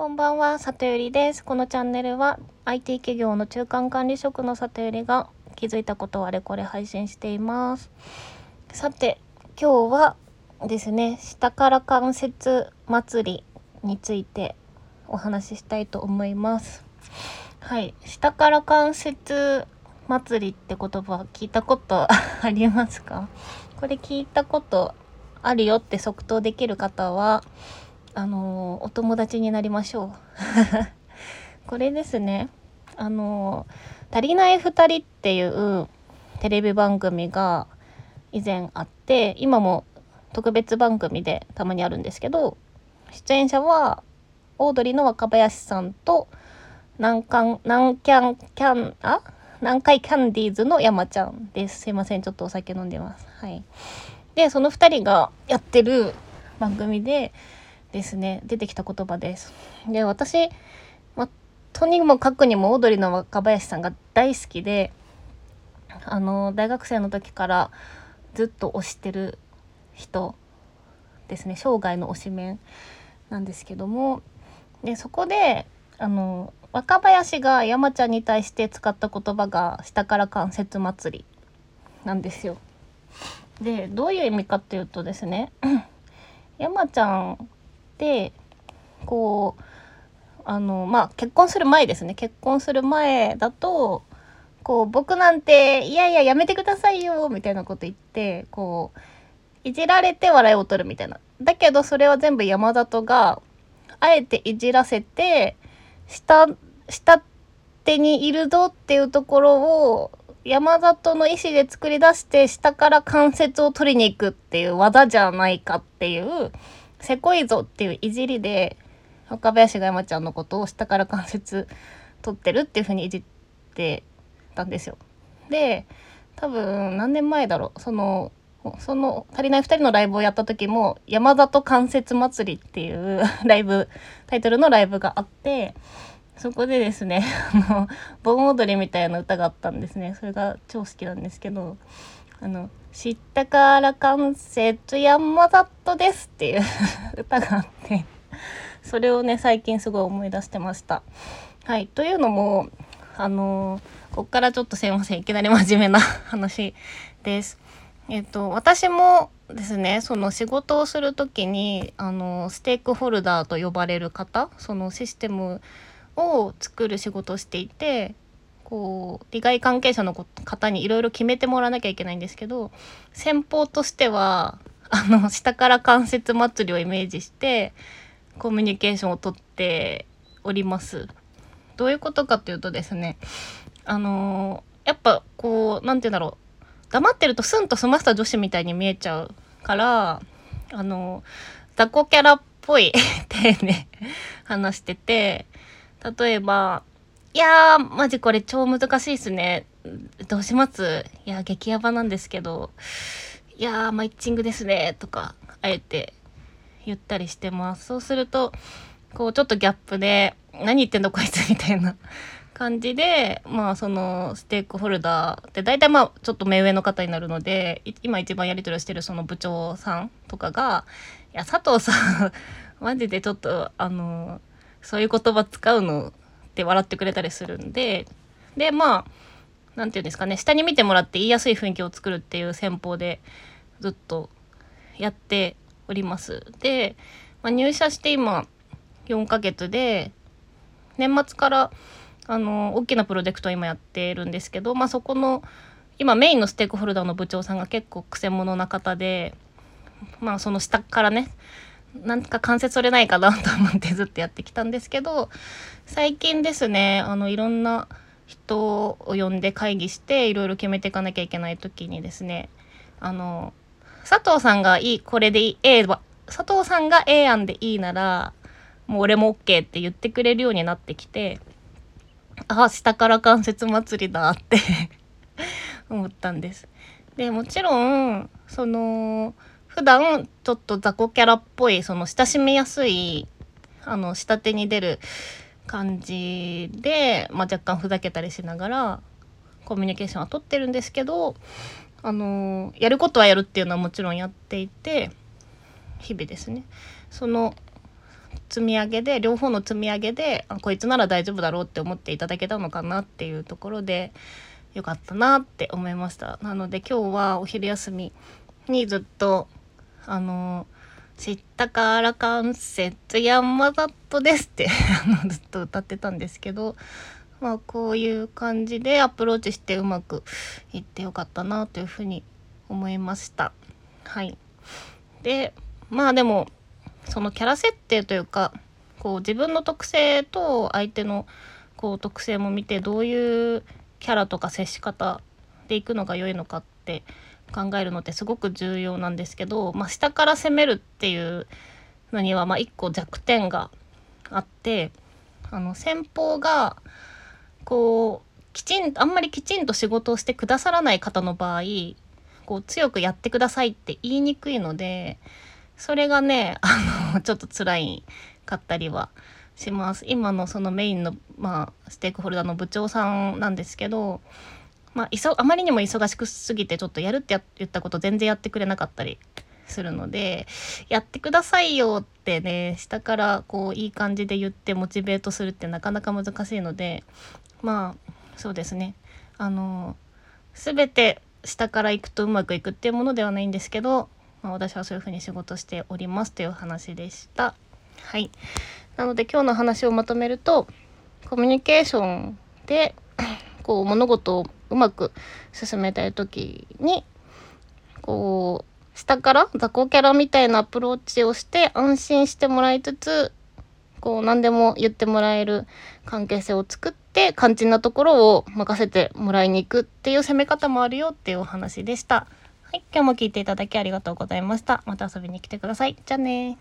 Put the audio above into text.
こんばんは、里ゆりです。このチャンネルは IT 企業の中間管理職の里ゆりが気づいたことをあれこれ配信しています。さて、今日はですね、下から関節祭りについてお話ししたいと思います。はい、下から関節祭りって言葉聞いたことありますか？これ聞いたことあるよって即答できる方はあのお友達になりましょう。これですね。あの「足りない2人」っていうテレビ番組が以前あって今も特別番組でたまにあるんですけど出演者はオードリーの若林さんと南韓南キャンキャンあ？南海キャンディーズの山ちゃんです。すいませんちょっとお酒飲んでます。はい。でその2人がやってる番組でですね。出てきた言葉です。で私、ま、とにもかくにもオードリーの若林さんが大好きであの大学生の時からずっと推してる人ですね。生涯の推しメンなんですけども。でそこであの若林が山ちゃんに対して使った言葉が「下から関節祭り」なんですよ。でどういう意味かっていうとですね山ちゃんってこうあのまあ結婚する前ですね。結婚する前だとこう僕なんていやいややめてくださいよみたいなこと言ってこういじられて笑いを取るみたいな。だけどそれは全部山里があえていじらせて下下手にいるぞっていうところを山里の意思で作り出して下から関節を取りに行くっていう技じゃないかっていうせこいぞっていういじりで若林が山ちゃんのことを下から関節取ってるっていう風にいじってたんですよ。で多分何年前だろう。そのその足りない2人のライブをやった時も「山里関節祭り」っていう ライブタイトルのライブがあってそこでですねあの盆踊りみたいな歌があったんですね。それが超好きなんですけど。あの「知ったから関節山里です」っていう歌があってそれをね最近すごい思い出してました。はいというのもあのこっからちょっとすいませんいきなり真面目な話です。えっと私もですねその仕事をする時にあのステークホルダーと呼ばれる方そのシステムを作る仕事をしていてこう利害関係者の方にいろいろ決めてもらわなきゃいけないんですけど先方としてはあの下から関節祭りをイメージしてコミュニケーションをとっております。どういうことかというとですねあのやっぱこう何て言うんだろう黙ってるとスンと済ませた女子みたいに見えちゃうからあの雑魚キャラっぽい 体で話してて例えば「いやーマジこれ超難しいっすね。どうします？いや激ヤバなんですけど。いやーマイッチングですね」とかあえて言ったりしてます。そうするとこうちょっとギャップで「何言ってんのこいつ」みたいな感じでまあそのステークホルダーって大体まあちょっと目上の方になるので今一番やり取りをしてるその部長さんとかが「いや佐藤さんマジでちょっとあのそういう言葉使うの」って笑ってくれたりするんででまあ何て言うんですかね下に見てもらって言いやすい雰囲気を作るっていう戦法でずっとやっております。で、まあ、入社して今4ヶ月で年末からあの大きなプロジェクトを今やってるんですけど、まあ、そこの今メインのステークホルダーの部長さんが結構くせ者な方でまあその下からねなんか関節取れないかなと思ってずっとやってきたんですけど最近ですねあのいろんな人を呼んで会議していろいろ決めていかなきゃいけない時にですねあの佐藤さんがいいこれでいい A は佐藤さんが A 案でいいならもう俺も OK って言ってくれるようになってきてあ下から関節祭りだって 思ったんです。でもちろんその普段ちょっと雑魚キャラっぽいその親しみやすいあの下手に出る感じで、まあ、若干ふざけたりしながらコミュニケーションは取ってるんですけどあのやることはやるっていうのはもちろんやっていて日々ですね。その積み上げで両方の積み上げであこいつなら大丈夫だろうって思っていただけたのかなっていうところでよかったなって思いました。なので今日はお昼休みにずっとあの知ったから関節山里ですって ずっと歌ってたんですけどまあこういう感じでアプローチしてうまくいってよかったなというふうに思いました。はい。でまあでもそのキャラ設定というかこう自分の特性と相手のこう特性も見てどういうキャラとか接し方でいくのが良いのかって考えるのってすごく重要なんですけど、まあ、下から攻めるっていうのにはまあ一個弱点があってあの先方がこうきちんあんまりきちんと仕事をしてくださらない方の場合こう強くやってくださいって言いにくいのでそれがねあの ちょっと辛いかったりはします。今のそのメインの、まあ、ステークホルダーの部長さんなんですけど、まあ、あまりにも忙しくすぎてちょっとやるって言ったこと全然やってくれなかったりするのでやってくださいよってね下からこういい感じで言ってモチベートするってなかなか難しいのでまあそうですねあの全て下から行くとうまくいくっていうものではないんですけどまあ、私はそういうふうに仕事しておりますという話でした。はい。なので今日の話をまとめると、コミュニケーションで、こう物事をうまく進めたい時に、こう、下から雑魚キャラみたいなアプローチをして安心してもらいつつ、こう何でも言ってもらえる関係性を作って肝心なところを任せてもらいに行くっていう攻め方もあるよっていうお話でした。はい、今日も聞いていただきありがとうございました。また遊びに来てください。じゃあね